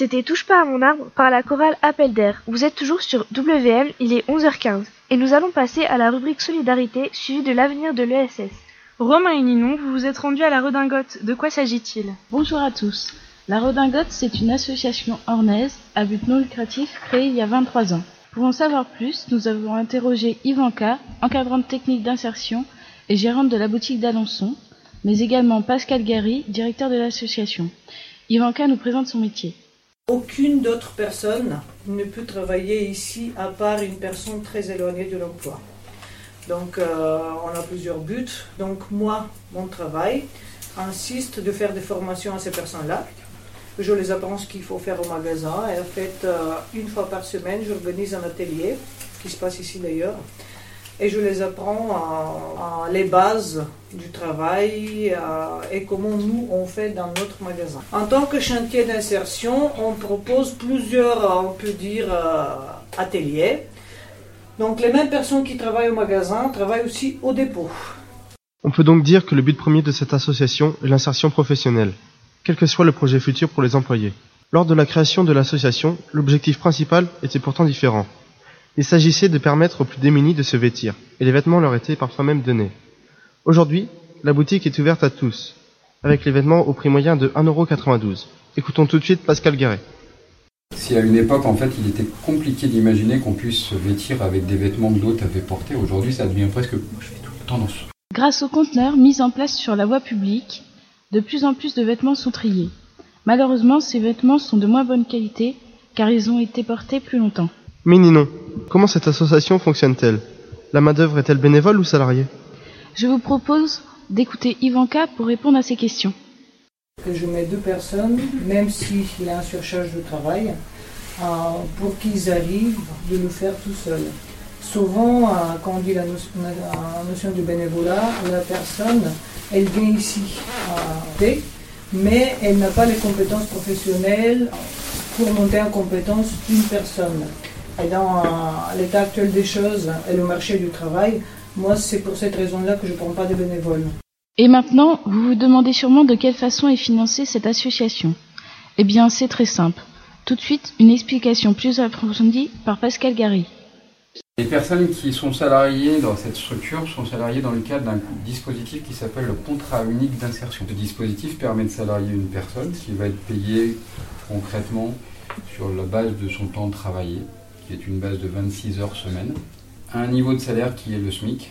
C'était Touche pas à mon arbre par la chorale Appel d'air. Vous êtes toujours sur WM, il est 11h15. Et nous allons passer à la rubrique Solidarité suivie de l'avenir de l'ESS. Romain et Ninon, vous vous êtes rendus à la redingote. De quoi s'agit-il? Bonjour à tous. La Redingote, c'est une association ornaise à but non lucratif créée il y a 23 ans. Pour en savoir plus, nous avons interrogé Ivanka, encadrante technique d'insertion et gérante de la boutique d'Alençon, mais également Pascal Gary, directeur de l'association. Ivanka nous présente son métier. Aucune d'autre personne ne peut travailler ici à part une personne très éloignée de l'emploi. Donc euh, on a plusieurs buts. Donc moi, mon travail insiste de faire des formations à ces personnes-là. Je les apprends ce qu'il faut faire au magasin. Et en fait, euh, une fois par semaine, j'organise un atelier, qui se passe ici d'ailleurs. Et je les apprends les bases du travail euh, et comment nous on fait dans notre magasin. En tant que chantier d'insertion, on propose plusieurs, on peut dire, euh, ateliers. Donc les mêmes personnes qui travaillent au magasin travaillent aussi au dépôt. On peut donc dire que le but premier de cette association est l'insertion professionnelle, quel que soit le projet futur pour les employés. Lors de la création de l'association, l'objectif principal était pourtant différent. Il s'agissait de permettre aux plus démunis de se vêtir, et les vêtements leur étaient parfois même donnés. Aujourd'hui, la boutique est ouverte à tous, avec les vêtements au prix moyen de 1,92€. Écoutons tout de suite Pascal Garret. Si à une époque, en fait, il était compliqué d'imaginer qu'on puisse se vêtir avec des vêtements que d'autres avaient portés, aujourd'hui, ça devient presque tendance. Grâce aux conteneurs mis en place sur la voie publique, de plus en plus de vêtements sont triés. Malheureusement, ces vêtements sont de moins bonne qualité, car ils ont été portés plus longtemps. Mais Ninon, comment cette association fonctionne-t-elle? La main-d'œuvre est-elle bénévole ou salariée? Je vous propose d'écouter Ivanka pour répondre à ces questions. Je mets deux personnes, même s'il y a un surcharge de travail, euh, pour qu'ils arrivent de le faire tout seuls. Souvent, euh, quand on dit la notion, la notion du bénévolat, la personne, elle vient ici à euh, mais elle n'a pas les compétences professionnelles pour monter en compétence une personne. Et dans l'état actuel des choses et le marché du travail, moi, c'est pour cette raison-là que je ne prends pas de bénévoles. Et maintenant, vous vous demandez sûrement de quelle façon est financée cette association. Eh bien, c'est très simple. Tout de suite, une explication plus approfondie par Pascal Gary. Les personnes qui sont salariées dans cette structure sont salariées dans le cadre d'un dispositif qui s'appelle le contrat unique d'insertion. Ce dispositif permet de salarier une personne qui va être payée concrètement sur la base de son temps travaillé qui est une base de 26 heures semaine, un niveau de salaire qui est le SMIC,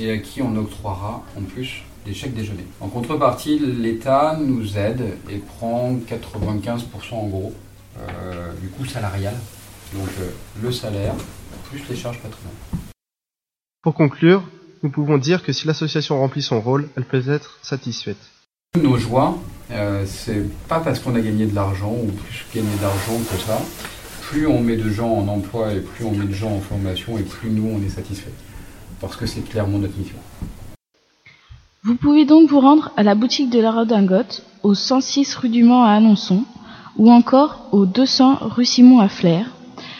et à qui on octroiera en plus des chèques déjeuner. En contrepartie, l'État nous aide et prend 95% en gros euh, du coût salarial, donc euh, le salaire plus les charges patronales. Pour conclure, nous pouvons dire que si l'association remplit son rôle, elle peut être satisfaite. Nos joies, euh, c'est pas parce qu'on a gagné de l'argent ou plus gagné d'argent que ça, plus on met de gens en emploi et plus on met de gens en formation et plus nous on est satisfait. Parce que c'est clairement notre mission. Vous pouvez donc vous rendre à la boutique de la Redingote, au 106 rue du Mans à Alençon, ou encore au 200 rue Simon à Flers.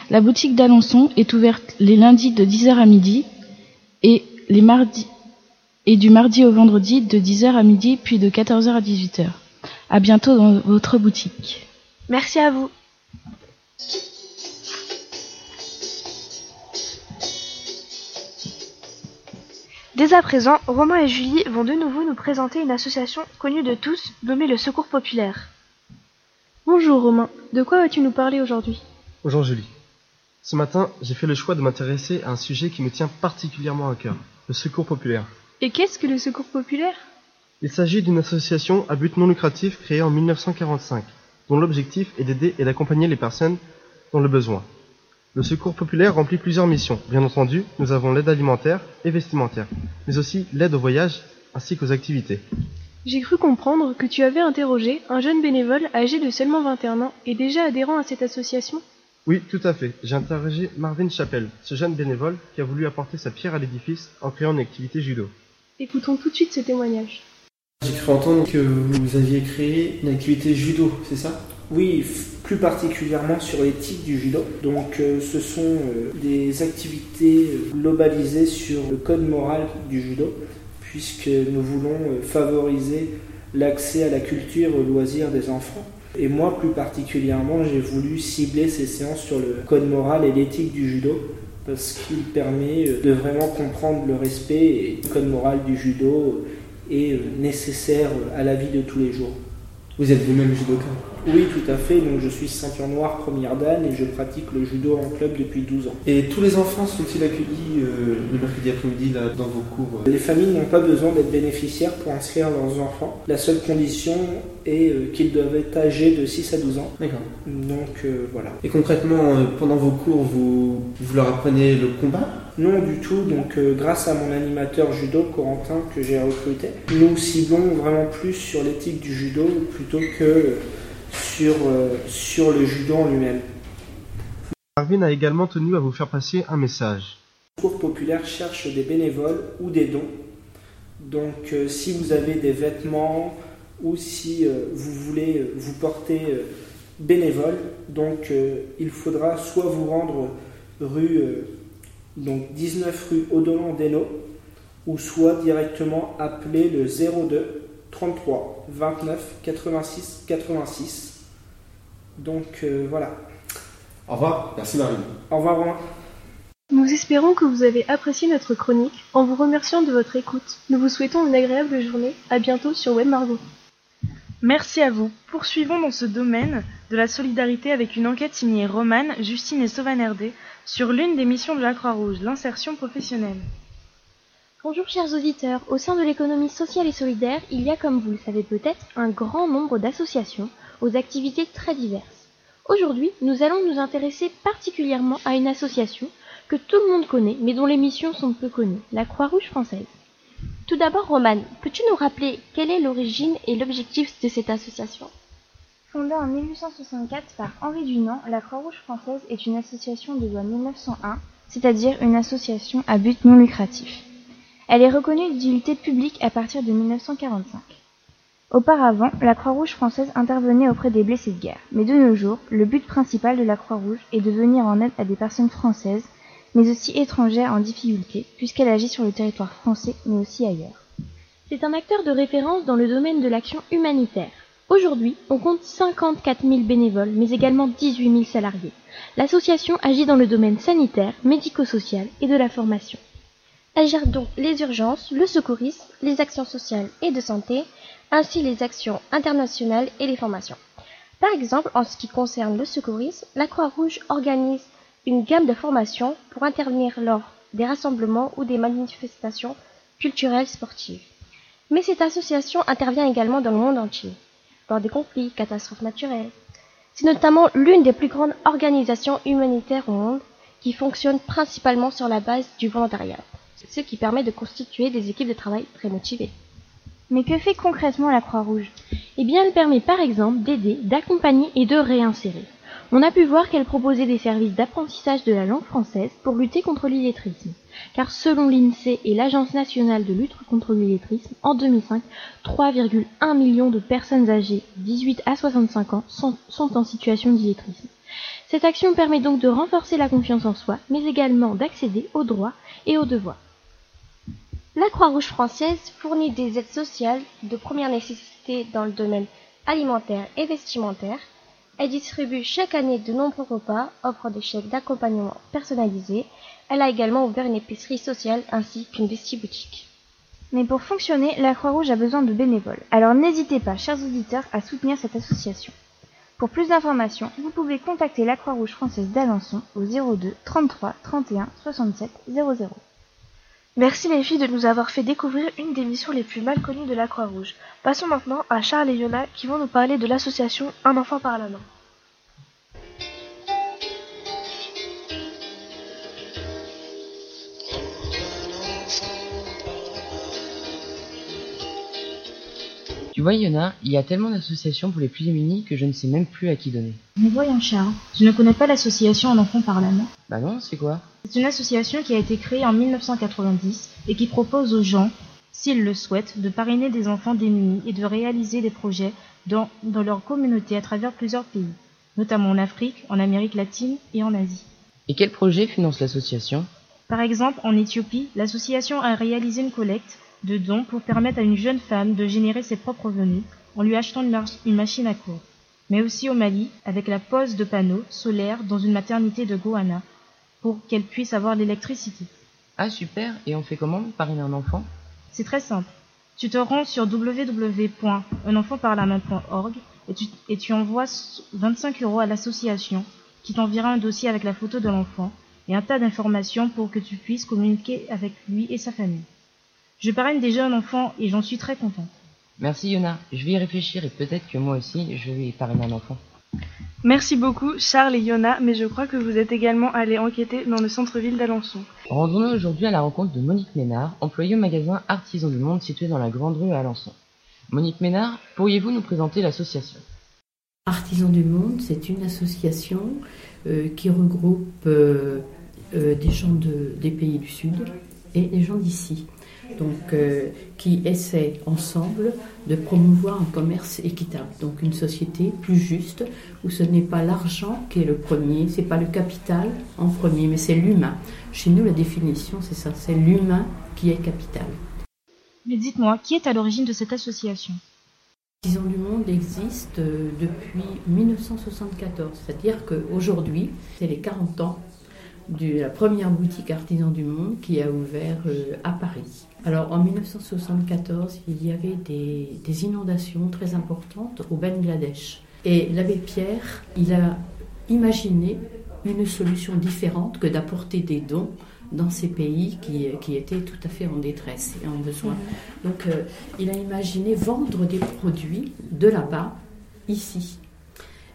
La boutique d'Alençon est ouverte les lundis de 10h à midi et les mardis et du mardi au vendredi de 10h à midi puis de 14h à 18h. À bientôt dans votre boutique. Merci à vous. Dès à présent, Romain et Julie vont de nouveau nous présenter une association connue de tous, nommée le Secours Populaire. Bonjour Romain, de quoi vas-tu nous parler aujourd'hui? Bonjour Julie. Ce matin, j'ai fait le choix de m'intéresser à un sujet qui me tient particulièrement à cœur, le Secours Populaire. Et qu'est-ce que le Secours Populaire? Il s'agit d'une association à but non lucratif créée en 1945, dont l'objectif est d'aider et d'accompagner les personnes dans le besoin. Le Secours populaire remplit plusieurs missions. Bien entendu, nous avons l'aide alimentaire et vestimentaire, mais aussi l'aide au voyage ainsi qu'aux activités. J'ai cru comprendre que tu avais interrogé un jeune bénévole âgé de seulement 21 ans et déjà adhérent à cette association Oui, tout à fait. J'ai interrogé Marvin Chappelle, ce jeune bénévole qui a voulu apporter sa pierre à l'édifice en créant une activité judo. Écoutons tout de suite ce témoignage. J'ai cru entendre que vous aviez créé une activité judo, c'est ça? Oui, plus particulièrement sur l'éthique du judo. Donc euh, ce sont euh, des activités euh, globalisées sur le code moral du judo, puisque nous voulons favoriser l'accès à la culture et aux loisirs des enfants. Et moi, plus particulièrement, j'ai voulu cibler ces séances sur le code moral et l'éthique du judo parce qu'il permet de vraiment comprendre le respect et le code moral du judo est nécessaire à la vie de tous les jours. Vous êtes vous-même judoka? Oui, tout à fait. Donc, je suis ceinture noire première dan et je pratique le judo en club depuis 12 ans. Et tous les enfants sont-ils accueillis euh, le mercredi après-midi là, dans vos cours Les familles n'ont pas besoin d'être bénéficiaires pour inscrire leurs enfants. La seule condition est euh, qu'ils doivent être âgés de 6 à 12 ans. D'accord. Donc, euh, voilà. Et concrètement, euh, pendant vos cours, vous, vous leur apprenez le combat? Non du tout, donc euh, grâce à mon animateur judo, Corentin, que j'ai recruté, nous ciblons vraiment plus sur l'éthique du judo plutôt que sur, euh, sur le judo en lui-même. Marvin a également tenu à vous faire passer un message. Le Cours populaire cherche des bénévoles ou des dons. Donc euh, si vous avez des vêtements ou si vous voulez vous porter bénévole, donc il faudra soit vous rendre rue donc 19 rue Odolan d'Eno ou soit directement appeler le 02 33 29 86 86. Donc euh, voilà. Au revoir, merci Marine. Au revoir Romain. Nous espérons que vous avez apprécié notre chronique en vous remerciant de votre écoute. Nous vous souhaitons une agréable journée. À bientôt sur Web Margot. Merci à vous. Poursuivons dans ce domaine de la solidarité avec une enquête signée Romane, Justine et Sauvanerdé sur l'une des missions de la Croix-Rouge, l'insertion professionnelle. Bonjour chers auditeurs, au sein de l'économie sociale et solidaire, il y a comme vous le savez peut-être un grand nombre d'associations aux activités très diverses. Aujourd'hui, nous allons nous intéresser particulièrement à une association que tout le monde connaît mais dont les missions sont peu connues, la Croix-Rouge française. Tout d'abord, Romane, peux-tu nous rappeler quelle est l'origine et l'objectif de cette association? Fondée en 1864 par Henri Dunant, la Croix-Rouge française est une association de loi 1901, c'est-à-dire une association à but non lucratif. Elle est reconnue d'utilité publique à partir de 1945. Auparavant, la Croix-Rouge française intervenait auprès des blessés de guerre, mais de nos jours, le but principal de la Croix-Rouge est de venir en aide à des personnes françaises, mais aussi étrangères en difficulté, puisqu'elle agit sur le territoire français, mais aussi ailleurs. C'est un acteur de référence dans le domaine de l'action humanitaire. Aujourd'hui, on compte 54 000 bénévoles, mais également 18 000 salariés. L'association agit dans le domaine sanitaire, médico-social et de la formation. Elle gère donc les urgences, le secourisme, les actions sociales et de santé, ainsi les actions internationales et les formations. Par exemple, en ce qui concerne le secourisme, la Croix-Rouge organise une gamme de formations pour intervenir lors des rassemblements ou des manifestations culturelles sportives. Mais cette association intervient également dans le monde entier, lors des conflits, catastrophes naturelles. C'est notamment l'une des plus grandes organisations humanitaires au monde qui fonctionne principalement sur la base du volontariat, ce qui permet de constituer des équipes de travail très motivées. Mais que fait concrètement la Croix-Rouge? Eh bien, elle permet par exemple d'aider, d'accompagner et de réinsérer. On a pu voir qu'elle proposait des services d'apprentissage de la langue française pour lutter contre l'illettrisme. Car selon l'INSEE et l'Agence nationale de lutte contre l'illettrisme, en 2005, 3,1 millions de personnes âgées 18 à 65 ans sont, en situation d'illettrisme. Cette action permet donc de renforcer la confiance en soi, mais également d'accéder aux droits et aux devoirs. La Croix-Rouge française fournit des aides sociales de première nécessité dans le domaine alimentaire et vestimentaire. Elle distribue chaque année de nombreux repas, offre des chèques d'accompagnement personnalisés. Elle a également ouvert une épicerie sociale ainsi qu'une vestiboutique. Mais pour fonctionner, la Croix-Rouge a besoin de bénévoles. Alors n'hésitez pas, chers auditeurs, à soutenir cette association. Pour plus d'informations, vous pouvez contacter la Croix-Rouge française d'Alençon au 02 33 31 67 00. Merci les filles de nous avoir fait découvrir une des missions les plus mal connues de la Croix-Rouge. Passons maintenant à Charles et Yona qui vont nous parler de l'association Un enfant par la main. Tu vois, Yona, il y a tellement d'associations pour les plus démunis que je ne sais même plus à qui donner. Mais voyons Charles, tu ne connais pas l'association Un enfant par main Bah non, c'est quoi? C'est une association qui a été créée en 1990 et qui propose aux gens, s'ils le souhaitent, de parrainer des enfants démunis et de réaliser des projets dans, dans leur communauté à travers plusieurs pays, notamment en Afrique, en Amérique latine et en Asie. Et quel projet finance l'association? Par exemple, en Éthiopie, l'association a réalisé une collecte de dons pour permettre à une jeune femme de générer ses propres revenus en lui achetant une, machine à coudre. mais aussi au Mali avec la pose de panneaux solaires dans une maternité de Goana pour qu'elle puisse avoir l'électricité. Ah super, et on fait comment parrainer un enfant? C'est très simple. Tu te rends sur www.unenfantparlamain.org et tu, et tu envoies 25 euros à l'association qui t'enverra un dossier avec la photo de l'enfant et un tas d'informations pour que tu puisses communiquer avec lui et sa famille. Je parraine déjà un enfant et j'en suis très contente. Merci Yona, je vais y réfléchir et peut-être que moi aussi je vais parrainer un enfant. Merci beaucoup Charles et Yona, mais je crois que vous êtes également allés enquêter dans le centre-ville d'Alençon. Rendons-nous aujourd'hui à la rencontre de Monique Ménard, employée au magasin Artisan du Monde situé dans la Grande Rue à Alençon. Monique Ménard, pourriez-vous nous présenter l'association? Artisans du Monde, c'est une association euh, qui regroupe euh, euh, des gens de, des pays du Sud et des gens d'ici. Donc, euh, qui essaient ensemble de promouvoir un commerce équitable. Donc, une société plus juste où ce n'est pas l'argent qui est le premier, c'est pas le capital en premier, mais c'est l'humain. Chez nous, la définition, c'est ça, c'est l'humain qui est capital. Mais dites-moi, qui est à l'origine de cette association? Artisans du Monde existe euh, depuis 1974, c'est-à-dire qu'aujourd'hui, c'est les 40 ans de la première boutique Artisans du Monde qui a ouvert euh, à Paris. Alors en 1974, il y avait des, des inondations très importantes au Bangladesh. Et l'abbé Pierre, il a imaginé une solution différente que d'apporter des dons dans ces pays qui, qui, étaient tout à fait en détresse et en besoin. Donc euh, il a imaginé vendre des produits de là-bas, ici.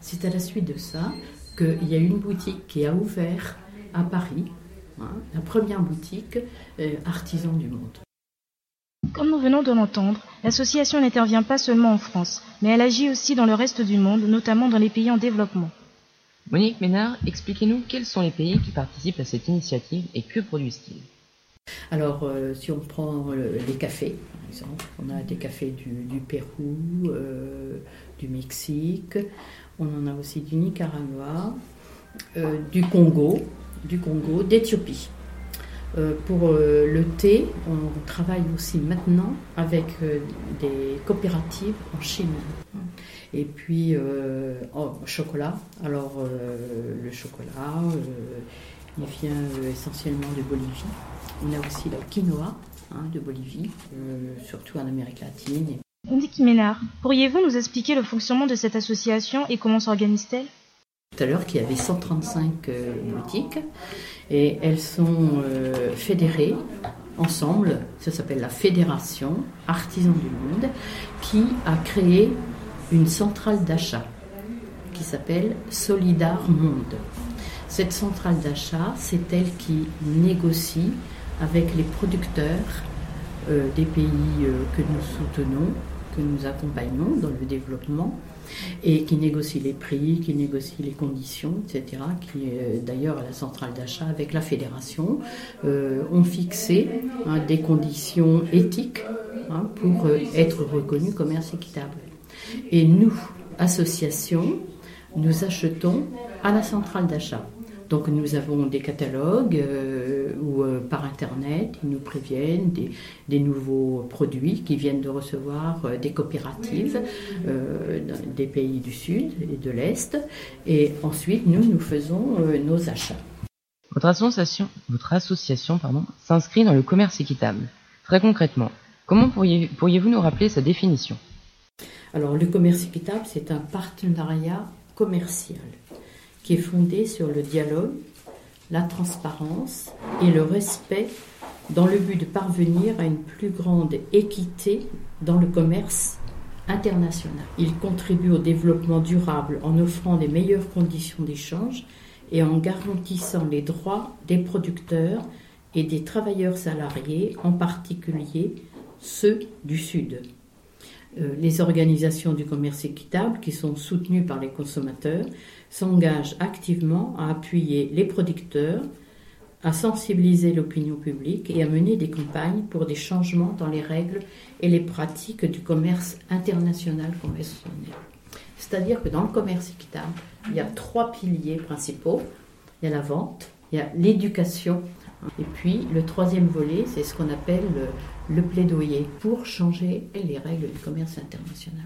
C'est à la suite de ça qu'il y a une boutique qui a ouvert à Paris, hein, la première boutique euh, artisan du monde. Comme nous venons de l'entendre, l'association n'intervient pas seulement en France, mais elle agit aussi dans le reste du monde, notamment dans les pays en développement. Monique Ménard, expliquez-nous quels sont les pays qui participent à cette initiative et que produisent-ils? Alors, euh, si on prend euh, les cafés, par exemple, on a des cafés du, du Pérou, euh, du Mexique, on en a aussi du Nicaragua, euh, du Congo, du Congo, d'Éthiopie. Euh, pour euh, le thé, on travaille aussi maintenant avec euh, des coopératives en Chine. Et puis, euh, oh, chocolat. Alors, euh, le chocolat, il vient essentiellement de Bolivie. On a aussi le quinoa hein, de Bolivie, surtout en Amérique latine. Monique Ménard, pourriez-vous nous expliquer le fonctionnement de cette association et comment s'organise-t-elle? Tout à l'heure qu'il y avait 135 euh, boutiques et elles sont euh, fédérées ensemble. Ça s'appelle la Fédération Artisans du Monde qui a créé une centrale d'achat qui s'appelle Solidar Monde. Cette centrale d'achat, c'est elle qui négocie avec les producteurs euh, des pays euh, que nous soutenons, que nous accompagnons dans le développement et qui négocie les prix, qui négocie les conditions, etc., qui euh, d'ailleurs à la centrale d'achat avec la fédération euh, ont fixé hein, des conditions éthiques hein, pour euh, être reconnu commerce équitable. Et nous, association, nous achetons à la centrale d'achat. Donc nous avons des catalogues euh, où euh, par Internet, ils nous préviennent des, des, nouveaux produits qui viennent de recevoir euh, des coopératives euh, des pays du Sud et de l'Est. Et ensuite, nous, nous faisons euh, nos achats. Votre association, votre association pardon, s'inscrit dans le commerce équitable. Très concrètement, comment pourriez, pourriez-vous nous rappeler sa définition? Alors le commerce équitable, c'est un partenariat commercial qui est fondé sur le dialogue, la transparence et le respect dans le but de parvenir à une plus grande équité dans le commerce international. Il contribue au développement durable en offrant des meilleures conditions d'échange et en garantissant les droits des producteurs et des travailleurs salariés, en particulier ceux du Sud. Euh, les organisations du commerce équitable, qui sont soutenues par les consommateurs, s'engagent activement à appuyer les producteurs, à sensibiliser l'opinion publique et à mener des campagnes pour des changements dans les règles et les pratiques du commerce international conventionnel. C'est-à-dire que dans le commerce équitable, il y a trois piliers principaux. Il y a la vente, il y a l'éducation, et puis le troisième volet, c'est ce qu'on appelle le, plaidoyer pour changer les règles du commerce international.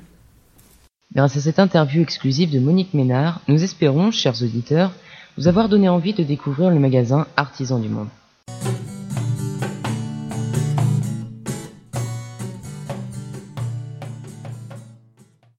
Grâce à cette interview exclusive de Monique Ménard, nous espérons, chers auditeurs, vous avoir donné envie de découvrir le magasin Artisan du Monde.